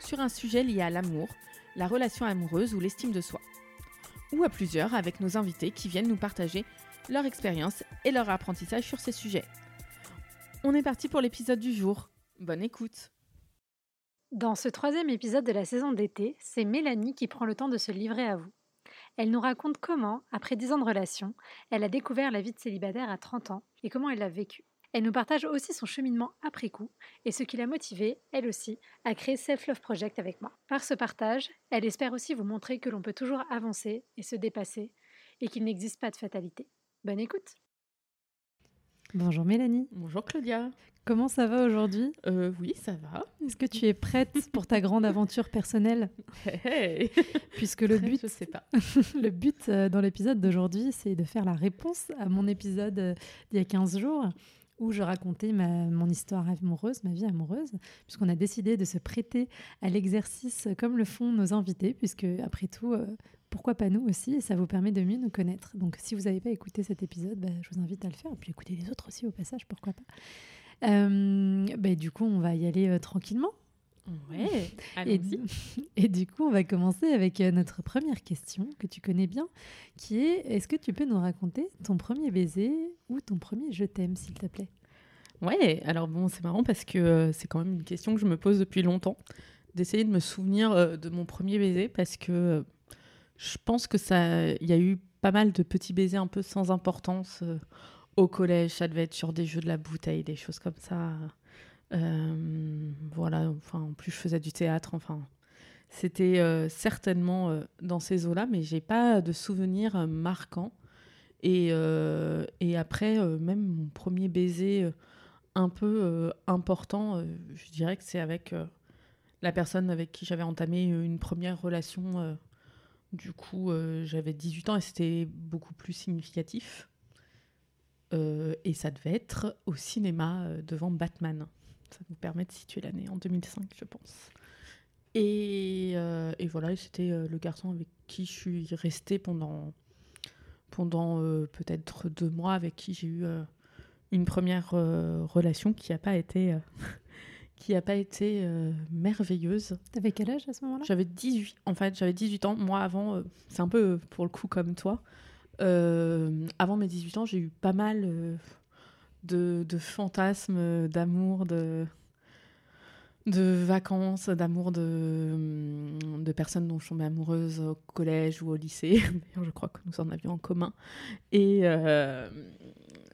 sur un sujet lié à l'amour, la relation amoureuse ou l'estime de soi. Ou à plusieurs avec nos invités qui viennent nous partager leur expérience et leur apprentissage sur ces sujets. On est parti pour l'épisode du jour. Bonne écoute Dans ce troisième épisode de la saison d'été, c'est Mélanie qui prend le temps de se livrer à vous. Elle nous raconte comment, après 10 ans de relation, elle a découvert la vie de célibataire à 30 ans et comment elle l'a vécue. Elle nous partage aussi son cheminement après coup et ce qui l'a motivée, elle aussi, à créer Self Love Project avec moi. Par ce partage, elle espère aussi vous montrer que l'on peut toujours avancer et se dépasser et qu'il n'existe pas de fatalité. Bonne écoute Bonjour Mélanie. Bonjour Claudia. Comment ça va aujourd'hui? Euh, Oui, ça va. Est-ce que tu es prête pour ta grande aventure personnelle? Hey Puisque le but, je sais pas. le but euh, dans l'épisode d'aujourd'hui, c'est de faire la réponse à mon épisode euh, d'il y a 15 jours où je racontais ma, mon histoire amoureuse, ma vie amoureuse, puisqu'on a décidé de se prêter à l'exercice comme le font nos invités, puisque après tout, euh, pourquoi pas nous aussi, et ça vous permet de mieux nous connaître. Donc si vous n'avez pas écouté cet épisode, bah, je vous invite à le faire, et puis écouter les autres aussi au passage, pourquoi pas. Euh, bah, du coup, on va y aller euh, tranquillement. Ouais, et, et, du coup, on va commencer avec euh, notre première question que tu connais bien, qui est est-ce que tu peux nous raconter ton premier baiser ou ton premier je t'aime, s'il te plaît? Ouais, alors bon, c'est marrant parce que euh, c'est quand même une question que je me pose depuis longtemps, d'essayer de me souvenir euh, de mon premier baiser parce que euh, je pense que ça, il y a eu pas mal de petits baisers un peu sans importance au collège. Ça devait être sur des jeux de la bouteille, des choses comme ça. Euh, voilà, enfin, en plus je faisais du théâtre, enfin, c'était euh, certainement euh, dans ces eaux-là, mais j'ai pas de souvenirs marquants. Et, et après, même mon premier baiser un peu important, je dirais que c'est avec la personne avec qui j'avais entamé une première relation. du coup, j'avais 18 ans et c'était beaucoup plus significatif. Et ça devait être au cinéma devant Batman. Ça nous permet de situer l'année en 2005, je pense. Et, euh, et voilà, c'était euh, le garçon avec qui je suis restée pendant, pendant euh, peut-être deux mois, avec qui j'ai eu euh, une première relation qui n'a pas été, qui a pas été merveilleuse. T'avais quel âge à ce moment-là? J'avais 18, en fait, j'avais 18 ans. Moi, avant, c'est un peu pour le coup comme toi. Avant mes 18 ans, j'ai eu pas mal de, fantasmes, d'amour, de, vacances, d'amour de, hum, de personnes dont je tombais amoureuse au collège ou au lycée. D'ailleurs, je crois que nous en avions en commun. Et, euh,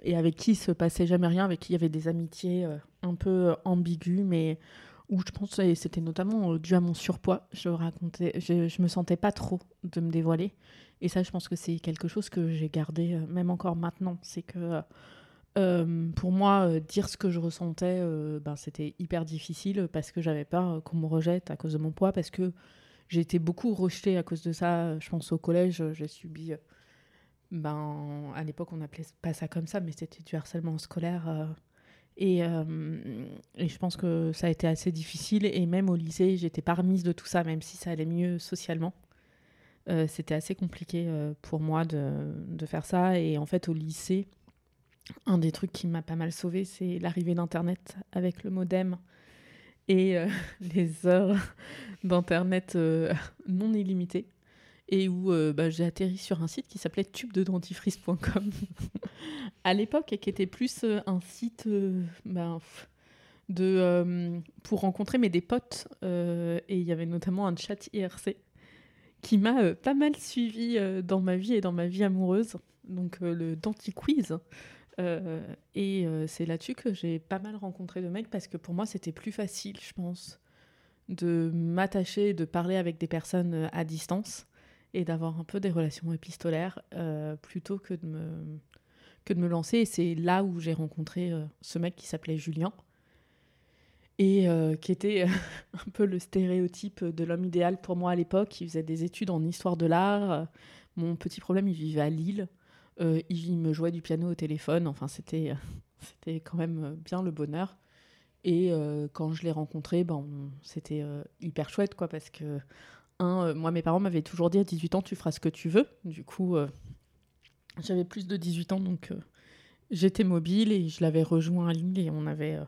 et avec qui se passait jamais rien, avec qui il y avait des amitiés euh, un peu ambiguës, mais où je pense que c'était notamment euh, dû à mon surpoids. Je racontais, je, me sentais pas trop de me dévoiler. Et ça, je pense que c'est quelque chose que j'ai gardé, même encore maintenant. C'est que euh, pour moi, euh, dire ce que je ressentais, euh, ben, c'était hyper difficile parce que j'avais peur qu'on me rejette à cause de mon poids, parce que j'ai été beaucoup rejetée à cause de ça. Je pense au collège, j'ai subi. ben, à l'époque, on n'appelait pas ça comme ça, mais c'était du harcèlement scolaire. et, et je pense que ça a été assez difficile. Et même au lycée, j'étais pas remise de tout ça, même si ça allait mieux socialement. C'était assez compliqué pour moi de, de faire ça. Et en fait, au lycée, un des trucs qui m'a pas mal sauvée, c'est l'arrivée d'Internet avec le modem et euh, les heures d'Internet euh, non illimitées. Et où euh, bah, j'ai atterri sur un site qui s'appelait tubededentifrice.com à l'époque et qui était plus un site euh, pour rencontrer des potes. et il y avait notamment un chat IRC qui m'a pas mal suivi dans ma vie et dans ma vie amoureuse. Donc le Danti-Quiz. Euh, et euh, c'est là-dessus que j'ai pas mal rencontré de mecs parce que pour moi c'était plus facile, je pense, de m'attacher, de parler avec des personnes euh, à distance et d'avoir un peu des relations épistolaires plutôt que de, me, que de me lancer. Et c'est là où j'ai rencontré ce mec qui s'appelait Julien. et qui était un peu le stéréotype de l'homme idéal pour moi à l'époque. Il faisait des études en histoire de l'art. Mon petit problème, il vivait à Lille. Il me jouait du piano au téléphone. Enfin, c'était c'était quand même bien le bonheur. Et quand je l'ai rencontré, ben, c'était hyper chouette, quoi, parce que, un, moi, mes parents m'avaient toujours dit à 18 ans, tu feras ce que tu veux. Du coup, j'avais plus de 18 ans, donc j'étais mobile et je l'avais rejoint à Lille et on avait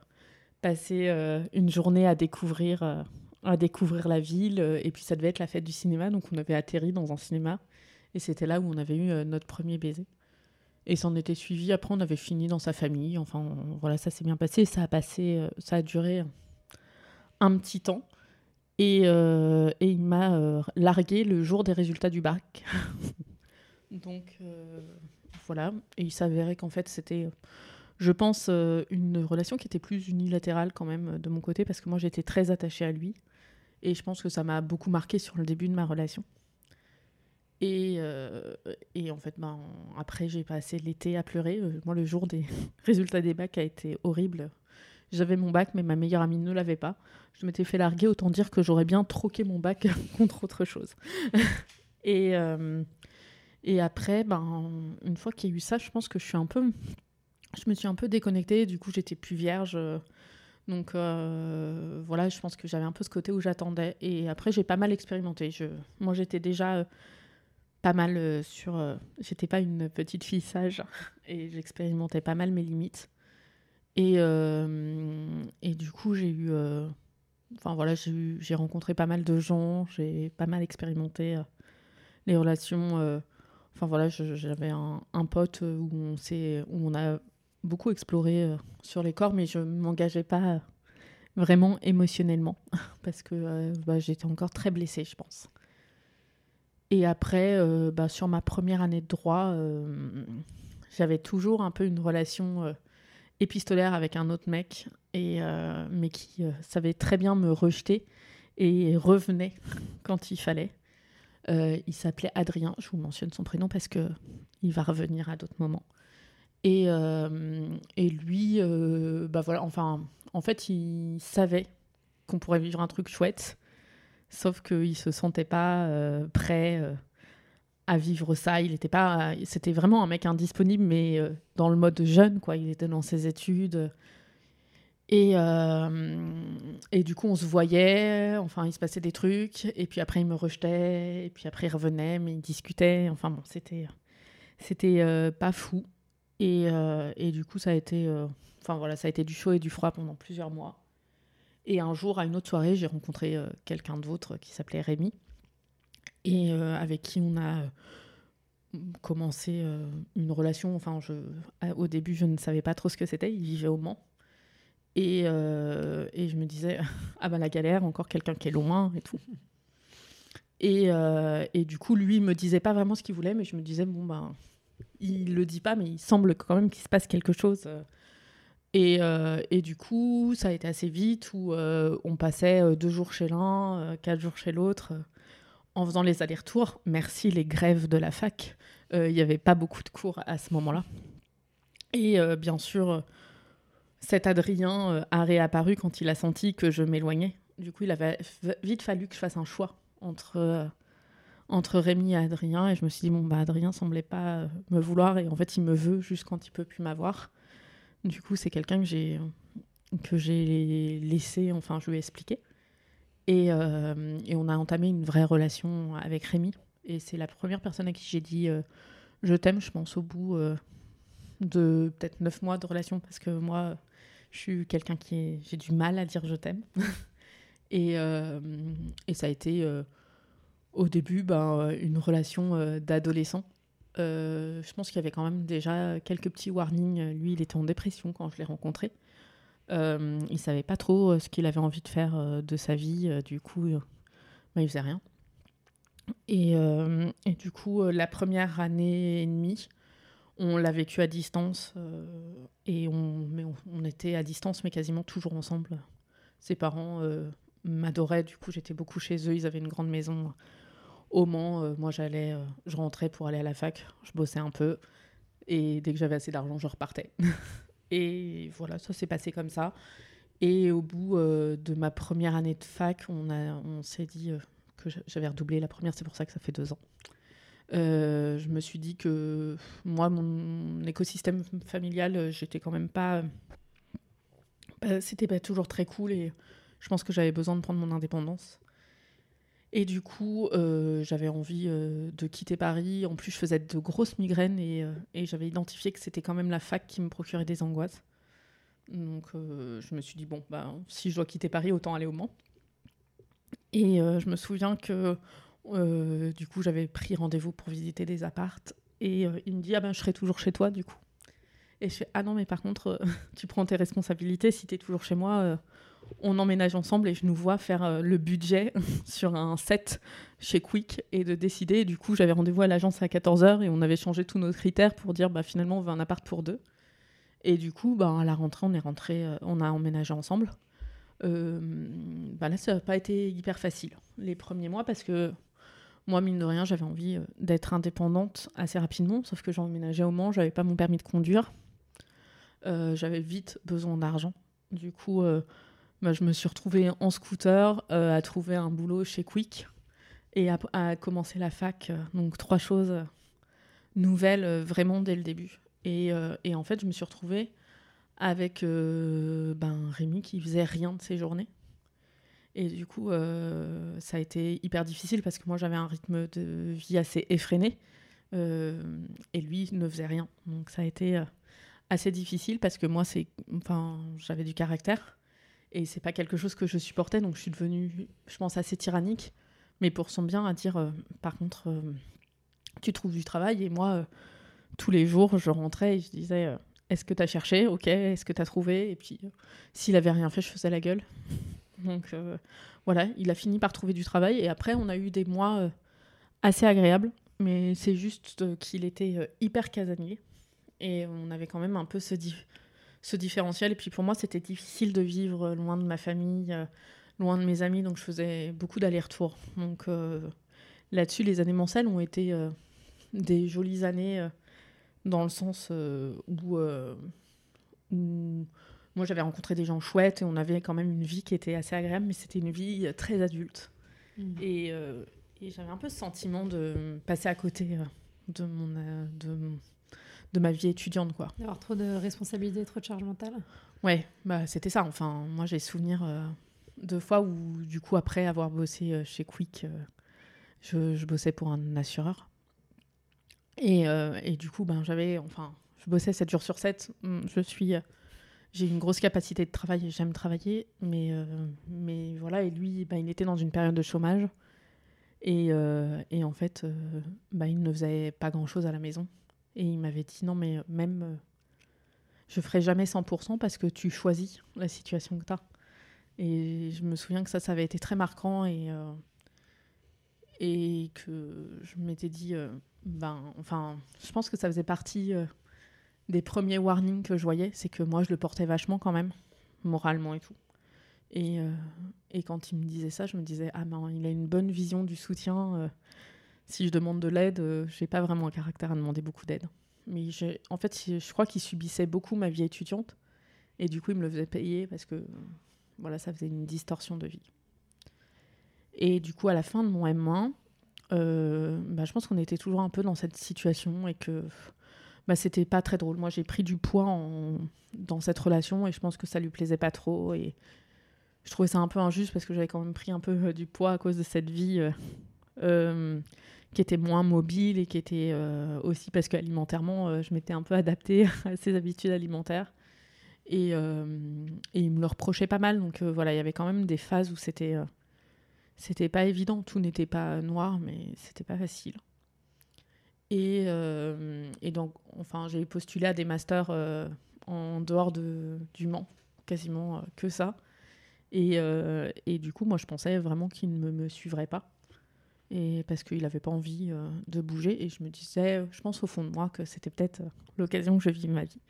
passé une journée à découvrir, à découvrir la ville. et puis ça devait être la fête du cinéma, donc on avait atterri dans un cinéma. Et c'était là où on avait eu notre premier baiser. Et ça en était suivi. Après, on avait fini dans sa famille. Enfin, voilà, ça s'est bien passé. Ça a passé, euh, ça a duré un petit temps. Et, euh, et il m'a euh, largué le jour des résultats du bac. Donc, voilà. Et il s'avérait qu'en fait, c'était, je pense, une relation qui était plus unilatérale quand même de mon côté, parce que moi, j'étais très attachée à lui. Et je pense que ça m'a beaucoup marqué sur le début de ma relation. Et, euh, et, en fait, ben, après, j'ai passé l'été à pleurer. Euh, moi, le jour des résultats des bacs a été horrible. J'avais mon bac, mais ma meilleure amie ne l'avait pas. Je m'étais fait larguer, autant dire que j'aurais bien troqué mon bac contre autre chose. et, euh, et après, ben, une fois qu'il y a eu ça, je pense que je suis un peu. Je me suis un peu déconnectée. Du coup, j'étais plus vierge. Donc voilà, je pense que j'avais un peu ce côté où j'attendais. Et après, j'ai pas mal expérimenté. Je... Moi, j'étais déjà pas mal euh, sur. Euh, j'étais pas une petite fille sage et j'expérimentais pas mal mes limites. Et, euh, et du coup, j'ai eu. Enfin voilà, j'ai rencontré pas mal de gens, j'ai pas mal expérimenté les relations. Enfin voilà, j'avais un, pote où on, où on a beaucoup exploré sur les corps, mais je m'engageais pas vraiment émotionnellement parce que bah, j'étais encore très blessée, je pense. Et après, euh, bah, sur ma première année de droit, euh, j'avais toujours un peu une relation euh, épistolaire avec un autre mec, et, mais qui savait très bien me rejeter et revenait quand il fallait. il s'appelait Adrien, je vous mentionne son prénom parce que il va revenir à d'autres moments. Et, lui, bah voilà, enfin, en fait, il savait qu'on pourrait vivre un truc chouette Sauf qu'il se sentait pas euh, prêt euh, à vivre ça. Il était pas, c'était vraiment un mec indisponible, mais euh, dans le mode jeune, quoi. Il était dans ses études. Et, et du coup, on se voyait, enfin, il se passait des trucs, et puis après, il me rejetait, et puis après, il revenait, mais il discutait. Enfin, bon, c'était, c'était pas fou. Et, et, du coup, ça a été, enfin, voilà, ça a été du chaud et du froid pendant plusieurs mois. Et un jour, à une autre soirée, j'ai rencontré euh, quelqu'un d'autre qui s'appelait Rémi et euh, avec qui on a euh, commencé une relation. Enfin, au début, je ne savais pas trop ce que c'était. Il vivait au Mans. Et, je me disais, ah ben la galère, encore quelqu'un qui est loin et tout. Et, du coup, lui, me disait pas vraiment ce qu'il voulait, mais je me disais, bon, ben, il le dit pas, mais il semble quand même qu'il se passe quelque chose et, euh, et, du coup, ça a été assez vite où euh, on passait euh, deux jours chez l'un, quatre jours chez l'autre, en faisant les allers-retours. Merci les grèves de la fac. Il n'y avait pas beaucoup de cours à ce moment-là. Et bien sûr, cet Adrien a réapparu quand il a senti que je m'éloignais. Du coup, il avait vite fallu que je fasse un choix entre, entre Rémi et Adrien. Et je me suis dit, bon, bah, Adrien semblait pas me vouloir. Et en fait, il me veut juste quand il peut plus m'avoir. Du coup, c'est quelqu'un que j'ai laissé, enfin, je lui ai expliqué. Et, euh, et, on a entamé une vraie relation avec Rémi. Et c'est la première personne à qui j'ai dit euh, je t'aime, je pense, au bout euh, de peut-être neuf mois de relation, parce que moi, je suis quelqu'un qui. J'ai du mal à dire je t'aime. et, et, ça a été au début ben, une relation d'adolescent euh, je pense qu'il y avait quand même déjà quelques petits warnings. Lui, il était en dépression quand je l'ai rencontré. Euh, il savait pas trop euh, ce qu'il avait envie de faire euh, de sa vie. du coup, bah, il faisait rien. Et, et du coup, la première année et demie, on l'a vécu à distance. et on, mais on, était à distance, mais quasiment toujours ensemble. Ses parents m'adoraient. Du coup, j'étais beaucoup chez eux. Ils avaient une grande maison au Mans, euh, moi j'allais, euh, je rentrais pour aller à la fac, je bossais un peu et dès que j'avais assez d'argent, je repartais. et voilà, ça s'est passé comme ça. Et au bout de ma première année de fac, on, on s'est dit que j'avais redoublé la première, c'est pour ça que ça fait deux ans. je me suis dit que moi, mon écosystème familial, j'étais quand même pas. C'était pas toujours très cool et je pense que j'avais besoin de prendre mon indépendance. Et du coup, euh, j'avais envie euh, de quitter Paris. En plus, je faisais de grosses migraines et, euh, et j'avais identifié que c'était quand même la fac qui me procurait des angoisses. Donc, je me suis dit, bon, bah, si je dois quitter Paris, autant aller au Mans. Et je me souviens que, du coup, j'avais pris rendez-vous pour visiter des appartes. Et il me dit, ah ben, je serai toujours chez toi, du coup. Et je fais, ah non, mais par contre, tu prends tes responsabilités. Si tu es toujours chez moi, on emménage ensemble et je nous vois faire euh, le budget sur un set chez Quick et de décider. du coup, j'avais rendez-vous à l'agence à 14h et on avait changé tous nos critères pour dire bah, finalement, on veut un appart pour deux. Et du coup, bah, à la rentrée, on est rentré, euh, on a emménagé ensemble. Euh, bah là, ça n'a pas été hyper facile les premiers mois parce que moi, mine de rien, j'avais envie d'être indépendante assez rapidement, sauf que j'emménageais au Mans, j'avais pas mon permis de conduire. j'avais vite besoin d'argent. Du coup, bah, je me suis retrouvée en scooter euh, à trouver un boulot chez Quick et à, commencer la fac. Euh, donc trois choses euh, nouvelles vraiment dès le début. Et, et, en fait, je me suis retrouvée avec ben, Rémi qui faisait rien de ses journées. Et du coup, ça a été hyper difficile parce que moi, j'avais un rythme de vie assez effréné. et lui ne faisait rien. Donc ça a été assez difficile parce que moi, j'avais du caractère. Et c'est pas quelque chose que je supportais, donc je suis devenue, je pense, assez tyrannique. Mais pour son bien, à dire, euh, par contre, euh, tu trouves du travail. Et moi, euh, tous les jours, je rentrais et je disais, est-ce que tu as cherché? Ok, est-ce que tu as trouvé? Et puis, s'il avait rien fait, je faisais la gueule. Donc voilà, il a fini par trouver du travail. Et après, on a eu des mois assez agréables. Mais c'est juste qu'il était hyper casanier. Et on avait quand même un peu ce, ce différentiel. Et puis pour moi, c'était difficile de vivre loin de ma famille, euh, loin de mes amis, donc je faisais beaucoup d'allers-retours. Donc euh, là-dessus, les années Mancel ont été euh, des jolies années dans le sens où, moi j'avais rencontré des gens chouettes et on avait quand même une vie qui était assez agréable, mais c'était une vie très adulte. Mmh. Et, et j'avais un peu ce sentiment de passer à côté de mon, de de ma vie étudiante, quoi. D'avoir trop de responsabilités, trop de charge mentale Ouais, bah, c'était ça. Enfin, moi, j'ai souvenir euh, de fois où, du coup, après avoir bossé euh, chez Quick, euh, je, je, bossais pour un assureur. Et, et du coup, ben, j'avais, enfin, je bossais 7 jours sur 7. Hum, je suis, j'ai une grosse capacité de travail, j'aime travailler, mais, mais voilà. Et lui, ben, il était dans une période de chômage. Et, et en fait, ben, il ne faisait pas grand-chose à la maison. Et il m'avait dit non, mais même, euh, je ferai jamais 100% parce que tu choisis la situation que tu as. Et je me souviens que ça, ça avait été très marquant et, euh, et que je m'étais dit, euh, ben, enfin, je pense que ça faisait partie des premiers warnings que je voyais, c'est que moi, je le portais vachement quand même, moralement et tout. Et, et quand il me disait ça, je me disais, ah ben, il a une bonne vision du soutien si je demande de l'aide, euh, j'ai pas vraiment un caractère à demander beaucoup d'aide. Mais en fait, je crois qu'il subissait beaucoup ma vie étudiante. Et du coup, il me le faisait payer parce que voilà, ça faisait une distorsion de vie. Et du coup, à la fin de mon M1, euh, bah, je pense qu'on était toujours un peu dans cette situation et que bah, c'était pas très drôle. Moi, j'ai pris du poids dans cette relation et je pense que ça lui plaisait pas trop. Et je trouvais ça un peu injuste parce que j'avais quand même pris un peu euh, du poids à cause de cette vie qui était moins mobile et qui était euh, aussi parce qu'alimentairement, euh, je m'étais un peu adaptée à ses habitudes alimentaires. Et, euh, il me le reprochait pas mal. Donc voilà, il y avait quand même des phases où c'était c'était pas évident. Tout n'était pas noir, mais c'était pas facile. Et, donc, enfin, j'ai postulé à des masters en dehors de, du Mans, quasiment que ça. Et, et, du coup, moi, je pensais vraiment qu'il ne me, me suivrait pas et parce qu'il n'avait pas envie euh, de bouger. Et je me disais, je pense au fond de moi que c'était peut-être euh, l'occasion que je vis ma vie.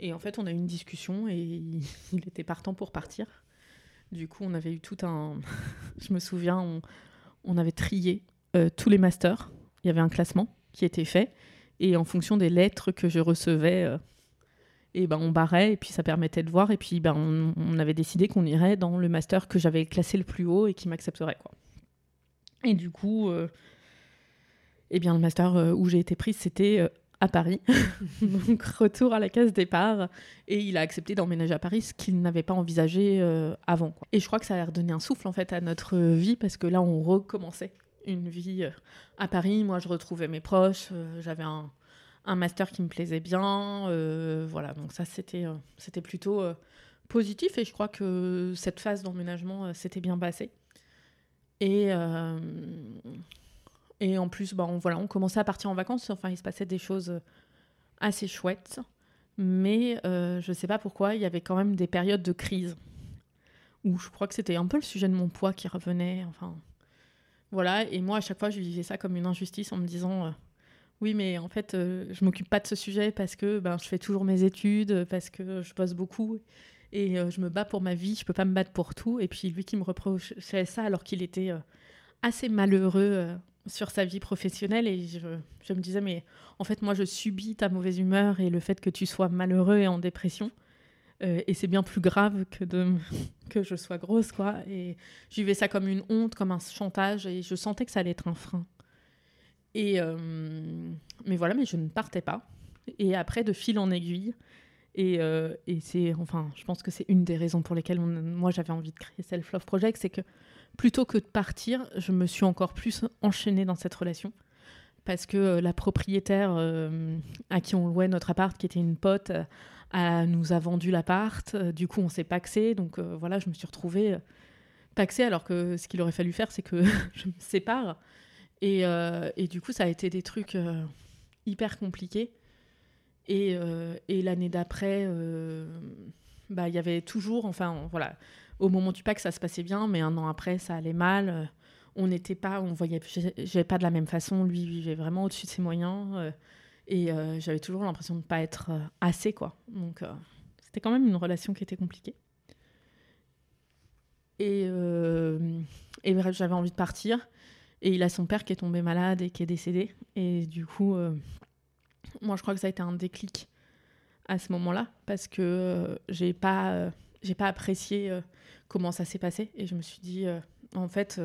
Et en fait, on a eu une discussion et il, était partant pour partir. Du coup, on avait eu tout un. je me souviens, on, on avait trié euh, tous les masters. Il y avait un classement qui était fait. Et en fonction des lettres que je recevais, Et ben, on barrait, et puis ça permettait de voir. Et puis ben, on, avait décidé qu'on irait dans le master que j'avais classé le plus haut et qui m'accepterait. Quoi. Et du coup, euh, eh bien, le master euh, où j'ai été prise, c'était euh, à Paris. Donc, retour à la case départ. Et il a accepté d'emménager à Paris, ce qu'il n'avait pas envisagé avant. Et je crois que ça a redonné un souffle, en fait, à notre vie, parce que là, on recommençait une vie à Paris. Moi, je retrouvais mes proches. J'avais un master qui me plaisait bien. Voilà, donc ça, c'était c'était plutôt positif et je crois que cette phase d'emménagement s'était bien passée. Et, et en plus, bah, on, voilà, on commençait à partir en vacances. Enfin, il se passait des choses assez chouettes. Mais je ne sais pas pourquoi, il y avait quand même des périodes de crise où je crois que c'était un peu le sujet de mon poids qui revenait. Enfin, voilà. Et moi, à chaque fois, je vivais ça comme une injustice en me disant oui, mais en fait, euh, je m'occupe pas de ce sujet parce que ben, je fais toujours mes études, parce que je bosse beaucoup et euh, je me bats pour ma vie. Je peux pas me battre pour tout. Et puis lui qui me reprochait ça alors qu'il était euh, assez malheureux sur sa vie professionnelle et je, me disais mais en fait moi je subis ta mauvaise humeur et le fait que tu sois malheureux et en dépression et c'est bien plus grave que de que je sois grosse quoi et je vivais ça comme une honte comme un chantage et je sentais que ça allait être un frein et, euh, mais voilà, mais je ne partais pas. Et après, de fil en aiguille, et, euh, et c'est, enfin, je pense que c'est une des raisons pour lesquelles moi j'avais envie de créer Self Love Project, c'est que plutôt que de partir, je me suis encore plus enchaînée dans cette relation. Parce que euh, la propriétaire à qui on louait notre appart, qui était une pote, nous a vendu l'appart. du coup, on s'est paxé. Donc voilà, je me suis retrouvée paxée, alors que ce qu'il aurait fallu faire, c'est que je me sépare. Euh, et, du coup, ça a été des trucs euh, hyper compliqués. Et, euh, et l'année d'après, bah, il y avait toujours, enfin, voilà, au moment du pack, ça se passait bien, mais un an après, ça allait mal. on n'était pas, on voyait, j'avais pas de la même façon. Lui vivait vraiment au-dessus de ses moyens. et j'avais toujours l'impression de ne pas être assez, quoi. Donc, c'était quand même une relation qui était compliquée. Et, et j'avais envie de partir. Et il a son père qui est tombé malade et qui est décédé. Et du coup, euh, moi, je crois que ça a été un déclic à ce moment-là parce que euh, j'ai pas, euh, j'ai pas apprécié comment ça s'est passé. Et je me suis dit, en fait,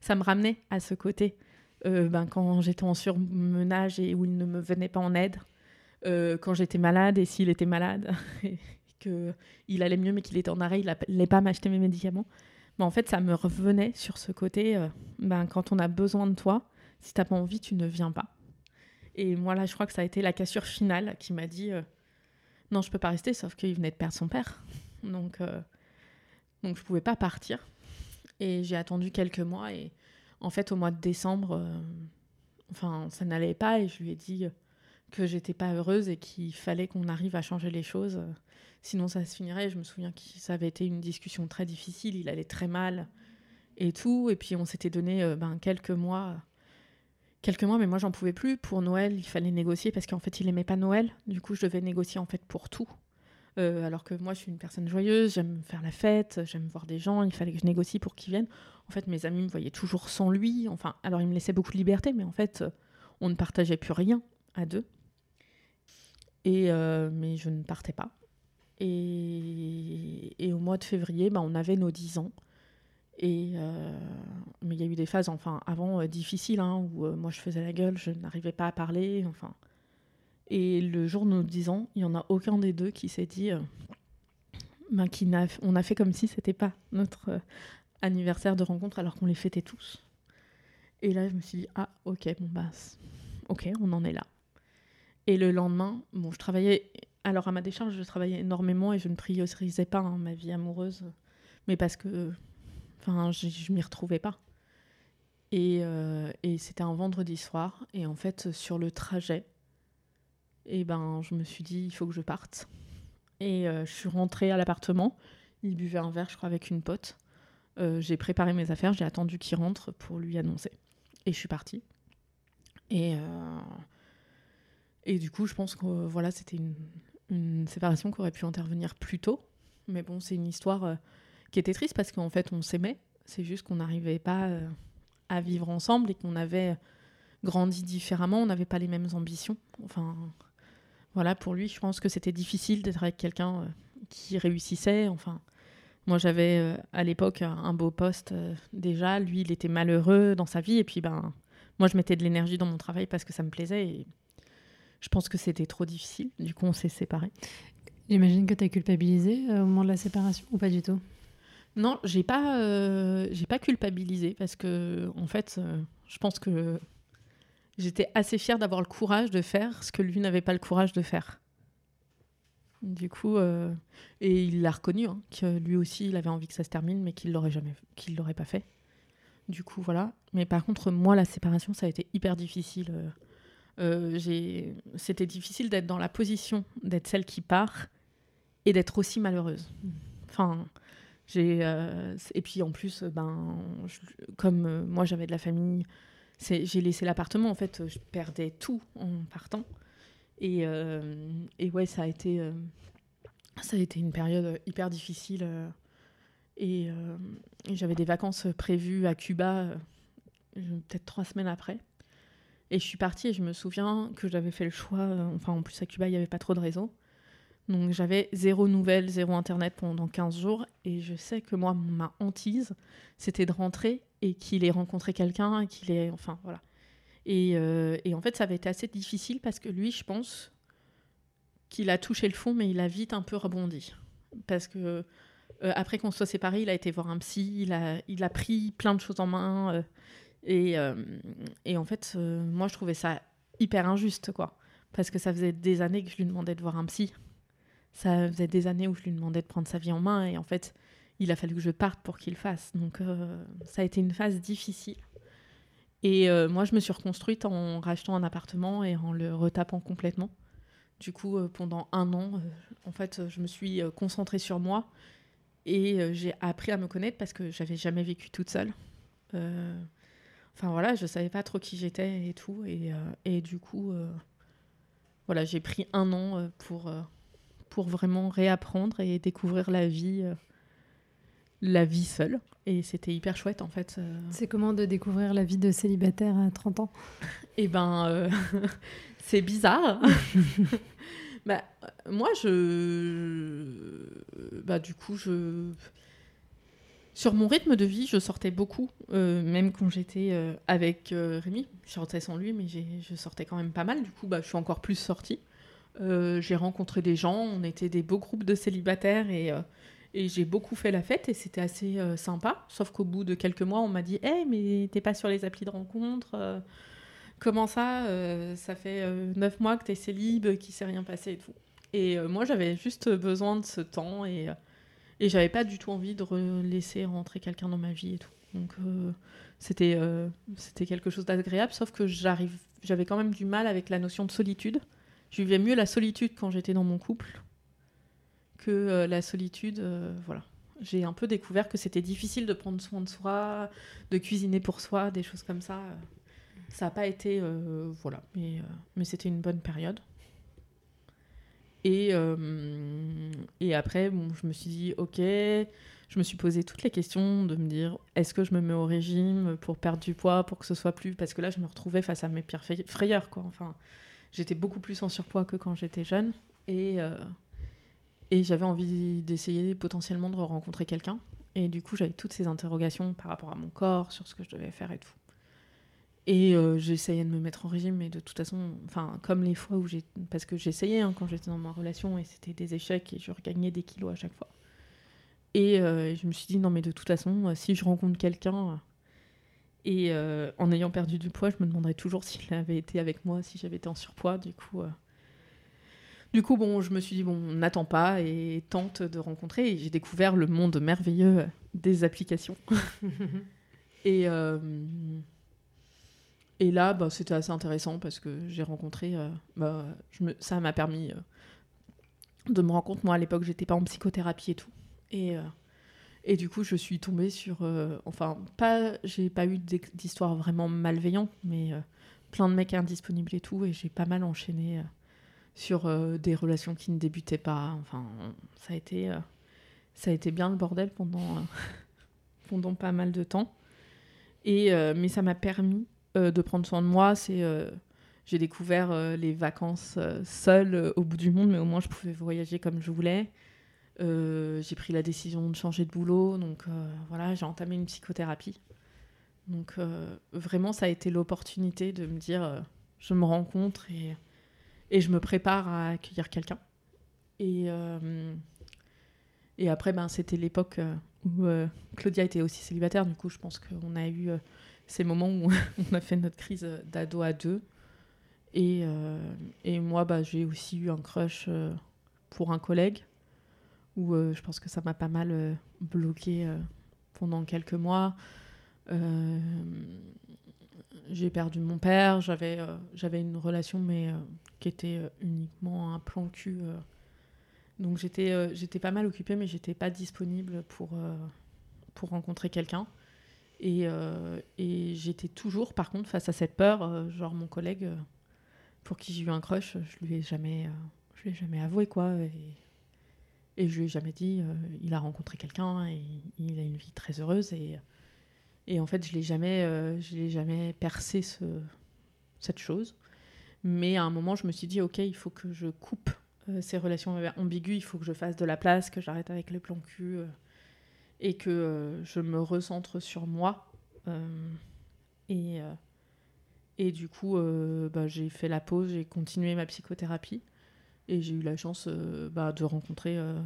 ça me ramenait à ce côté. ben, quand j'étais en surmenage et où il ne me venait pas en aide, quand j'étais malade et s'il était malade, et qu'il allait mieux mais qu'il était en arrêt, il n'allait pas m'acheter mes médicaments en fait, ça me revenait sur ce côté, euh, ben, quand on a besoin de toi, si t'as pas envie, tu ne viens pas. Et moi, là, je crois que ça a été la cassure finale qui m'a dit euh, non, je peux pas rester, sauf qu'il venait de perdre son père. Donc, euh, donc je pouvais pas partir. Et j'ai attendu quelques mois. Et en fait, au mois de décembre, enfin, ça n'allait pas. Et je lui ai dit que j'étais pas heureuse et qu'il fallait qu'on arrive à changer les choses sinon ça se finirait. Je me souviens que ça avait été une discussion très difficile, il allait très mal et tout. Et puis on s'était donné euh, ben, quelques mois. Quelques mois, mais moi j'en pouvais plus. Pour Noël, il fallait négocier parce qu'en fait il aimait pas Noël. Du coup, je devais négocier en fait pour tout. Euh, alors que moi je suis une personne joyeuse, j'aime faire la fête, j'aime voir des gens, il fallait que je négocie pour qu'ils viennent. En fait, mes amis me voyaient toujours sans lui. Enfin, alors il me laissait beaucoup de liberté, mais en fait, on ne partageait plus rien à deux. Et euh, mais je ne partais pas. Et, au mois de février, bah, on avait nos 10 ans. Et, euh, mais il y a eu des phases, enfin, avant, euh, difficiles, hein, où euh, moi je faisais la gueule, je n'arrivais pas à parler. Enfin. Et le jour 10 ans, il n'y en a aucun des deux qui s'est dit. Bah, qui on a fait comme si c'était pas notre anniversaire de rencontre alors qu'on les fêtait tous. Et là, je me suis dit, ah, ok, bon, bah, ok, on en est là. Et le lendemain, bon, je travaillais alors à ma décharge, je travaillais énormément et je ne priorisais pas hein, ma vie amoureuse, mais parce que, enfin, je, je m'y retrouvais pas. Et, euh, et c'était un vendredi soir et en fait sur le trajet, et eh ben je me suis dit il faut que je parte. Et euh, je suis rentrée à l'appartement. Il buvait un verre, je crois, avec une pote. Euh, j'ai préparé mes affaires, j'ai attendu qu'il rentre pour lui annoncer. Et je suis partie. Et et du coup, je pense que voilà, c'était une, une séparation qui aurait pu intervenir plus tôt. Mais bon, c'est une histoire qui était triste parce qu'en fait, on s'aimait. C'est juste qu'on n'arrivait pas euh, à vivre ensemble et qu'on avait grandi différemment. On n'avait pas les mêmes ambitions. Enfin, voilà, pour lui, je pense que c'était difficile d'être avec quelqu'un qui réussissait. Enfin, moi, j'avais à l'époque un beau poste déjà. Lui, il était malheureux dans sa vie. Et puis, ben, moi, je mettais de l'énergie dans mon travail parce que ça me plaisait. Et je pense que c'était trop difficile. Du coup, on s'est séparés. J'imagine que tu as culpabilisé au moment de la séparation ou pas du tout? Non, j'ai pas, j'ai pas culpabilisé parce que, en fait, je pense que j'étais assez fière d'avoir le courage de faire ce que lui n'avait pas le courage de faire. Du coup, euh, et il l'a reconnu, hein, que lui aussi, il avait envie que ça se termine, mais qu'il l'aurait jamais, qu'il l'aurait pas fait. Du coup, voilà. Mais par contre, moi, la séparation, ça a été hyper difficile. Euh, euh, j'ai, c'était difficile d'être dans la position d'être celle qui part et d'être aussi malheureuse. Enfin, j'ai, et puis en plus, ben, comme moi, j'avais de la famille j'ai laissé l'appartement, en fait, je perdais tout en partant. Et, euh, et ouais, ça a, été, euh, ça a été une période hyper difficile. Euh, et, j'avais des vacances prévues à Cuba, peut-être trois semaines après. Et je suis partie et je me souviens que j'avais fait le choix. enfin, en plus, à Cuba, il n'y avait pas trop de réseau. Donc j'avais zéro nouvelle, zéro internet pendant 15 jours. Et je sais que moi, ma hantise, c'était de rentrer et qu'il ait rencontré quelqu'un, qu'il ait. Enfin, voilà. Et, euh, et, en fait, ça avait été assez difficile parce que lui, je pense qu'il a touché le fond, mais il a vite un peu rebondi. Parce que euh, après qu'on soit séparés, il a été voir un psy, il a, pris plein de choses en main. Euh, et, et, en fait, moi, je trouvais ça hyper injuste, quoi. Parce que ça faisait des années que je lui demandais de voir un psy. Ça faisait des années où je lui demandais de prendre sa vie en main. Et en fait, il a fallu que je parte pour qu'il fasse. Donc euh, ça a été une phase difficile. Et euh, moi, je me suis reconstruite en rachetant un appartement et en le retapant complètement. Du coup, euh, pendant un an, en fait, je me suis concentrée sur moi et j'ai appris à me connaître parce que j'avais jamais vécu toute seule. Enfin voilà, je savais pas trop qui j'étais et tout. Et, et du coup, voilà, j'ai pris un an pour, pour vraiment réapprendre et découvrir la vie la vie seule. Et c'était hyper chouette en fait. Euh. C'est comment de découvrir la vie de célibataire à 30 ans? Eh ben, euh, c'est bizarre. bah, moi, je. Bah, du coup, je. Sur mon rythme de vie, je sortais beaucoup, euh, même quand j'étais avec Rémi. Je sortais sans lui, mais je sortais quand même pas mal. Du coup, bah, je suis encore plus sortie. J'ai rencontré des gens, on était des beaux groupes de célibataires et et j'ai beaucoup fait la fête et c'était assez euh, sympa. Sauf qu'au bout de quelques mois, on m'a dit Hé, mais t'es pas sur les applis de rencontre euh, Comment ça euh, Ça fait neuf mois que t'es célib, qu'il s'est rien passé et tout. Et moi, j'avais juste besoin de ce temps et, j'avais pas du tout envie de laisser rentrer quelqu'un dans ma vie et tout. Donc c'était c'était quelque chose d'agréable, sauf que j'avais quand même du mal avec la notion de solitude. Je vivais mieux la solitude quand j'étais dans mon couple que euh, la solitude, euh, voilà. J'ai un peu découvert que c'était difficile de prendre soin de soi, de cuisiner pour soi, des choses comme ça. Ça n'a pas été, euh, voilà, mais, mais c'était une bonne période. Et, et après, bon, je me suis dit, ok, je me suis posé toutes les questions de me dire, est-ce que je me mets au régime pour perdre du poids, pour que ce soit plus... Parce que là, je me retrouvais face à mes pires frayeurs, quoi. Enfin, j'étais beaucoup plus en surpoids que quand j'étais jeune. Et, et j'avais envie d'essayer potentiellement de rencontrer quelqu'un. Et du coup, j'avais toutes ces interrogations par rapport à mon corps, sur ce que je devais faire et tout. Et euh, j'essayais de me mettre en régime, mais de toute façon, enfin, comme les fois où j'ai. Parce que j'essayais hein, quand j'étais dans ma relation et c'était des échecs et je regagnais des kilos à chaque fois. Et euh, je me suis dit, non, mais de toute façon, euh, si je rencontre quelqu'un et en ayant perdu du poids, je me demanderais toujours s'il avait été avec moi, si j'avais été en surpoids. Du coup, du coup, bon, je me suis dit, bon, n'attends pas et tente de rencontrer. Et j'ai découvert le monde merveilleux des applications. et, euh, et là, bah, c'était assez intéressant parce que j'ai rencontré. Euh, bah, je me, ça m'a permis euh, de me rendre compte. Moi, à l'époque, j'étais pas en psychothérapie et tout. Et, et du coup, je suis tombée sur. enfin, pas, j'ai pas eu d'histoire vraiment malveillante, mais plein de mecs indisponibles et tout. Et j'ai pas mal enchaîné sur euh, des relations qui ne débutaient pas. Enfin, ça a été, euh, ça a été bien le bordel pendant, euh, pendant pas mal de temps. Et, mais ça m'a permis de prendre soin de moi. C'est, j'ai découvert euh, les vacances euh, seule euh, au bout du monde, mais au moins je pouvais voyager comme je voulais. Euh, j'ai pris la décision de changer de boulot, donc euh, voilà, j'ai entamé une psychothérapie. Donc euh, vraiment, ça a été l'opportunité de me dire, je me rencontre et, je me prépare à accueillir quelqu'un. Et, après, ben, c'était l'époque où Claudia était aussi célibataire. Du coup, je pense qu'on a eu ces moments où on a fait notre crise d'ado à deux. Et, moi, bah, j'ai aussi eu un crush pour un collègue où euh, je pense que ça m'a pas mal euh, bloqué euh, pendant quelques mois. J'ai perdu mon père, j'avais j'avais une relation mais qui était uniquement un plan cul. donc j'étais j'étais pas mal occupée mais j'étais pas disponible pour, pour rencontrer quelqu'un. Et, et j'étais toujours par contre face à cette peur, genre mon collègue pour qui j'ai eu un crush, je lui ai jamais, je lui ai jamais avoué quoi. Et je lui ai jamais dit, euh, il a rencontré quelqu'un et il a une vie très heureuse. Et, en fait, je l'ai jamais, euh, je l'ai jamais percé ce, cette chose. Mais à un moment, je me suis dit, ok, il faut que je coupe euh, ces relations ambiguës, il faut que je fasse de la place, que j'arrête avec le plan cul et que je me recentre sur moi. Et, du coup, bah, j'ai fait la pause, j'ai continué ma psychothérapie et j'ai eu la chance euh, bah, de rencontrer, euh,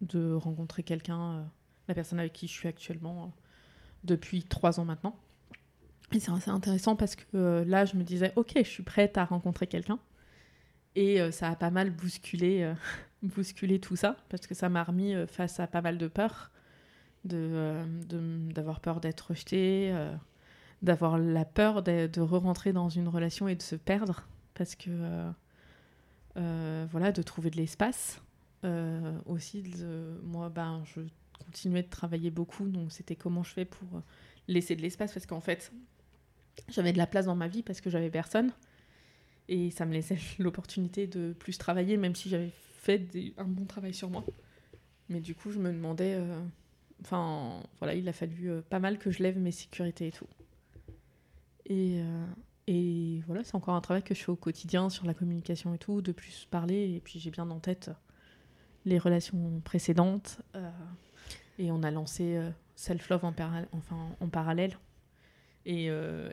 de rencontrer quelqu'un, euh, la personne avec qui je suis actuellement depuis trois ans maintenant. Et c'est assez intéressant parce que là, je me disais, ok, je suis prête à rencontrer quelqu'un. Et ça a pas mal bousculé, bousculé tout ça, parce que ça m'a remis face à pas mal de peurs, euh, de- d'avoir peur d'être rejetée, d'avoir la peur de, de re-rentrer dans une relation et de se perdre, parce que, voilà, de trouver de l'espace. Euh, aussi, de- moi, ben, je continuais de travailler beaucoup, donc c'était comment je fais pour euh, laisser de l'espace, parce qu'en fait, j'avais de la place dans ma vie parce que j'avais personne. Et ça me laissait l'opportunité de plus travailler, même si j'avais fait un bon travail sur moi. Mais du coup, je me demandais. euh, Enfin, voilà, il a fallu euh, pas mal que je lève mes sécurités et tout. Et, euh, et voilà, c'est encore un travail que je fais au quotidien sur la communication et tout, de plus parler. Et puis j'ai bien en tête euh, les relations précédentes. euh, et on a lancé euh, Self Love en, para- enfin, en parallèle. Et,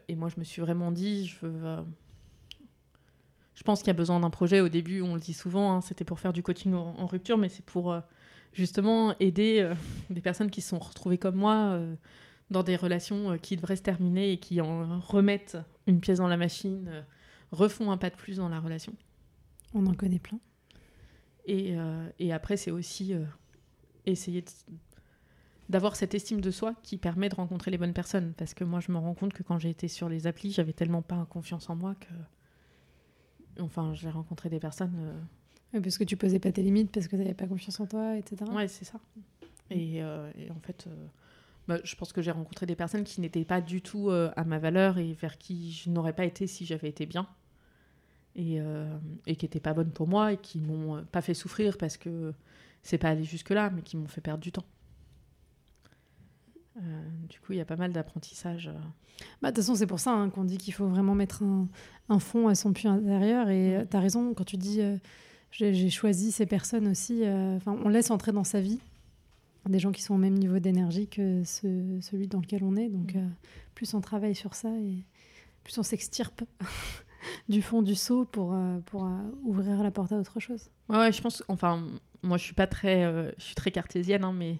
et moi, je me suis vraiment dit, je je pense qu'il y a besoin d'un projet. Au début, on le dit souvent, hein, c'était pour faire du coaching en, en rupture, mais c'est pour justement aider des personnes qui se sont retrouvées comme moi dans des relations euh, qui devraient se terminer et qui en remettent une pièce dans la machine, euh, refont un pas de plus dans la relation. On en connaît plein. Et, euh, et après, c'est aussi euh, essayer d'avoir cette estime de soi qui permet de rencontrer les bonnes personnes. Parce que moi, je me rends compte que quand j'ai été sur les applis, j'avais tellement pas confiance en moi que. Enfin, j'ai rencontré des personnes. euh, parce que tu posais pas tes limites, parce que tu n'avais pas confiance en toi, etc. Ouais, c'est ça. Et, et en fait, bah, je pense que j'ai rencontré des personnes qui n'étaient pas du tout euh, à ma valeur et vers qui je n'aurais pas été si j'avais été bien. Et, euh, et qui n'étaient pas bonnes pour moi et qui m'ont euh, pas fait souffrir parce que c'est pas allé jusque-là, mais qui m'ont fait perdre du temps. Euh, du coup, il y a pas mal d'apprentissage. Bah, de toute façon, c'est pour ça hein, qu'on dit qu'il faut vraiment mettre un, un fond à son puits intérieur. Et tu as raison quand tu dis euh, j'ai choisi ces personnes aussi. euh, on laisse entrer dans sa vie des gens qui sont au même niveau d'énergie que ce- celui dans lequel on est. Donc, Mm. euh, plus on travaille sur ça et plus on s'extirpe du fond du seau pour, euh, pour euh, ouvrir la porte à autre chose. Ouais, ouais, je pense. Enfin, moi, je suis pas très, je suis très cartésienne, hein, mais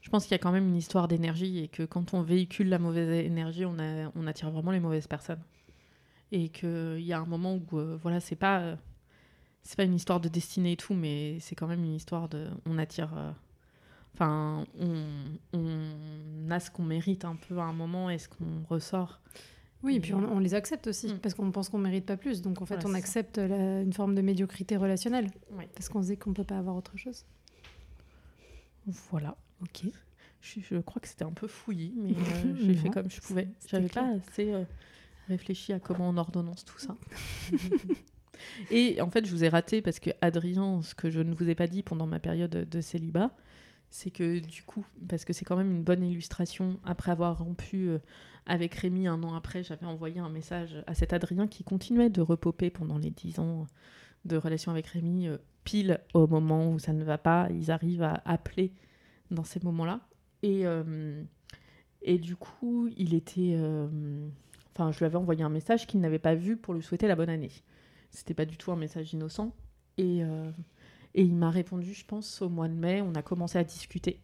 je pense qu'il y a quand même une histoire d'énergie et que quand on véhicule la mauvaise énergie, on, a, on attire vraiment les mauvaises personnes. Et qu'il y a un moment où, voilà, c'est pas, c'est pas une histoire de destinée et tout, mais c'est quand même une histoire de, on attire. Enfin, on, on a ce qu'on mérite un peu à un moment et ce qu'on ressort. Oui, et puis on, on les accepte aussi Mm. parce qu'on pense qu'on mérite pas plus. Donc en fait, Voilà, on accepte la- une forme de médiocrité relationnelle Ouais. parce qu'on se dit qu'on peut pas avoir autre chose. Voilà. Ok. Je, je crois que c'était un peu fouillis, mais euh, j'ai fait comme je pouvais. J'avais pas assez euh, réfléchi à comment on ordonnance tout ça. Et en fait, je vous ai raté parce que Adrien, ce que je ne vous ai pas dit pendant ma période de célibat, c'est que du coup, parce que c'est quand même une bonne illustration, après avoir rompu euh, avec Rémi un an après, j'avais envoyé un message à cet Adrien qui continuait de repoper pendant les dix ans de relation avec Rémi, euh, pile au moment où ça ne va pas, ils arrivent à appeler dans ces moments-là. Et, euh, et du coup, il était... Enfin, je lui avais envoyé un message qu'il n'avait pas vu pour lui souhaiter la bonne année. C'était pas du tout un message innocent. Et... Et il m'a répondu, je pense, au mois de mai, on a commencé à discuter.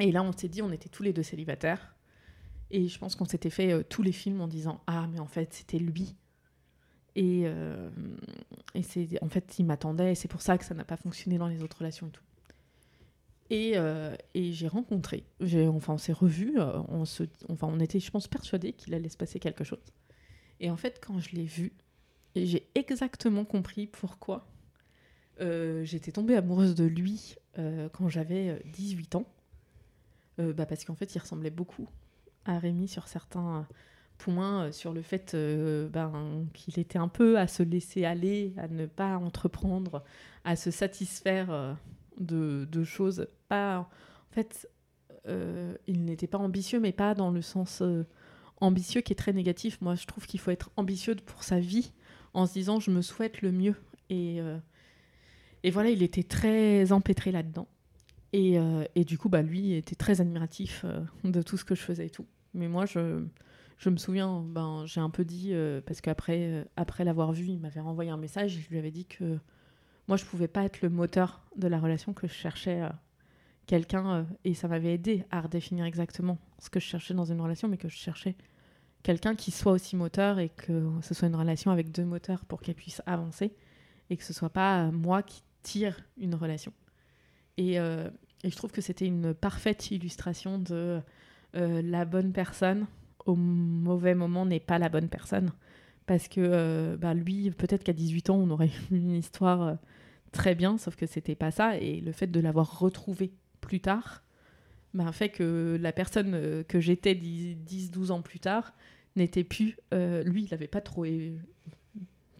Et là, on s'est dit, on était tous les deux célibataires. Et je pense qu'on s'était fait euh, tous les films en disant, ah, mais en fait, c'était lui. Et, euh, et c'est, en fait, il m'attendait, et c'est pour ça que ça n'a pas fonctionné dans les autres relations et tout. Et, euh, et j'ai rencontré, j'ai, enfin, on s'est revus, on, se, enfin, on était, je pense, persuadés qu'il allait se passer quelque chose. Et en fait, quand je l'ai vu, j'ai exactement compris pourquoi euh, j'étais tombée amoureuse de lui euh, quand j'avais 18 euh, ans. bah parce qu'en fait, il ressemblait beaucoup à Rémi sur certains points, sur le fait ben, qu'il était un peu à se laisser aller, à ne pas entreprendre, à se satisfaire de, de, choses. Pas, en fait, il n'était pas ambitieux, mais pas dans le sens ambitieux qui est très négatif. Moi, je trouve qu'il faut être ambitieux pour sa vie en se disant je me souhaite le mieux. Et et voilà, il était très empêtré là-dedans. Et, euh, et, du coup, bah, lui était très admiratif euh, de tout ce que je faisais et tout. Mais moi, je, je me souviens, ben, j'ai un peu dit, euh, parce qu'après après l'avoir vu, il m'avait renvoyé un message je lui avais dit que moi, je pouvais pas être le moteur de la relation, que je cherchais quelqu'un, et ça m'avait aidé à redéfinir exactement ce que je cherchais dans une relation, mais que je cherchais quelqu'un qui soit aussi moteur et que ce soit une relation avec deux moteurs pour qu'elle puisse avancer et que ce soit pas moi qui tire une relation. Euh, et, je trouve que c'était une parfaite illustration de euh, la bonne personne au mauvais moment n'est pas la bonne personne. Parce que euh, bah, lui, peut-être qu'à 18 ans, on aurait eu une histoire très bien, sauf que c'était pas ça. Et le fait de l'avoir retrouvé plus tard bah, fait que la personne que j'étais 10-12 ans plus tard n'était plus. lui, il n'avait pas trop.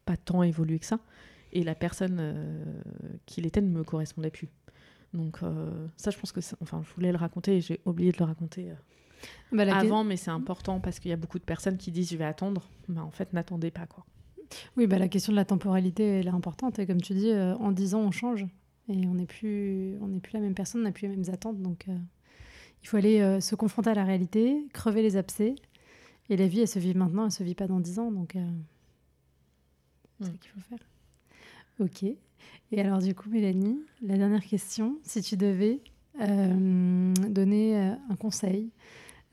pas tant évolué que ça et la personne euh, qu'il était ne me correspondait plus. Donc euh, ça, je pense que, enfin, je voulais le raconter et j'ai oublié de le raconter euh, bah, avant, mais c'est important parce qu'il y a beaucoup de personnes qui disent je vais attendre. mais bah, en fait, n'attendez pas quoi. Oui, bah, la question de la temporalité, elle est importante. Et comme tu dis, en 10 ans, on change et on n'est plus, on n'est plus la même personne, on n'a plus les mêmes attentes. Donc, il faut aller se confronter à la réalité, crever les abcès. Et la vie, elle se vit maintenant, elle se vit pas dans 10 ans. Donc, c'est ce mm. qu'il faut faire. Ok. Et alors du coup, Mélanie, la dernière question, si tu devais euh, donner euh, un conseil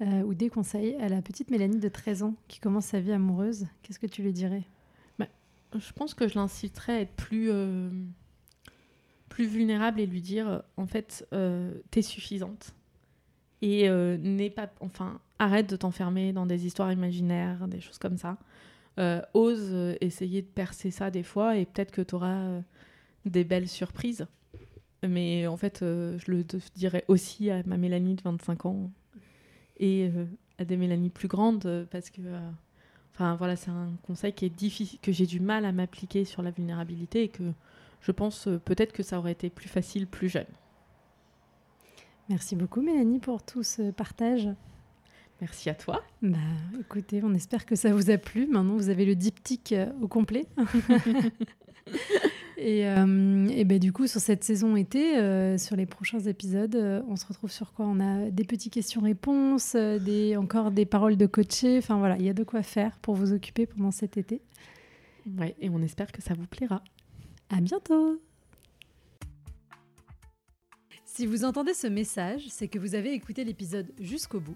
euh, ou des conseils à la petite Mélanie de 13 ans qui commence sa vie amoureuse, qu'est-ce que tu lui dirais? Bah, Je pense que je l'inciterais à être plus, plus vulnérable et lui dire, en fait, t'es suffisante. Et n'est pas, enfin, arrête de t'enfermer dans des histoires imaginaires, des choses comme ça. Euh, ose euh, essayer de percer ça des fois et peut-être que tu auras euh, des belles surprises. Mais en fait, je le dirais aussi à ma Mélanie de 25 ans et à des Mélanie plus grandes parce que enfin voilà, c'est un conseil qui est difficile que j'ai du mal à m'appliquer sur la vulnérabilité et que je pense peut-être que ça aurait été plus facile plus jeune. Merci beaucoup Mélanie pour tout ce partage. Merci à toi. Bah, écoutez, on espère que ça vous a plu. Maintenant, vous avez le diptyque euh, au complet. et, euh, et ben, du coup, sur cette saison été, euh, sur les prochains épisodes, on se retrouve sur quoi? On a des petites questions-réponses, des, encore des paroles de coaché. Enfin voilà, il y a de quoi faire pour vous occuper pendant cet été. Ouais, et on espère que ça vous plaira. À bientôt Si vous entendez ce message, c'est que vous avez écouté l'épisode jusqu'au bout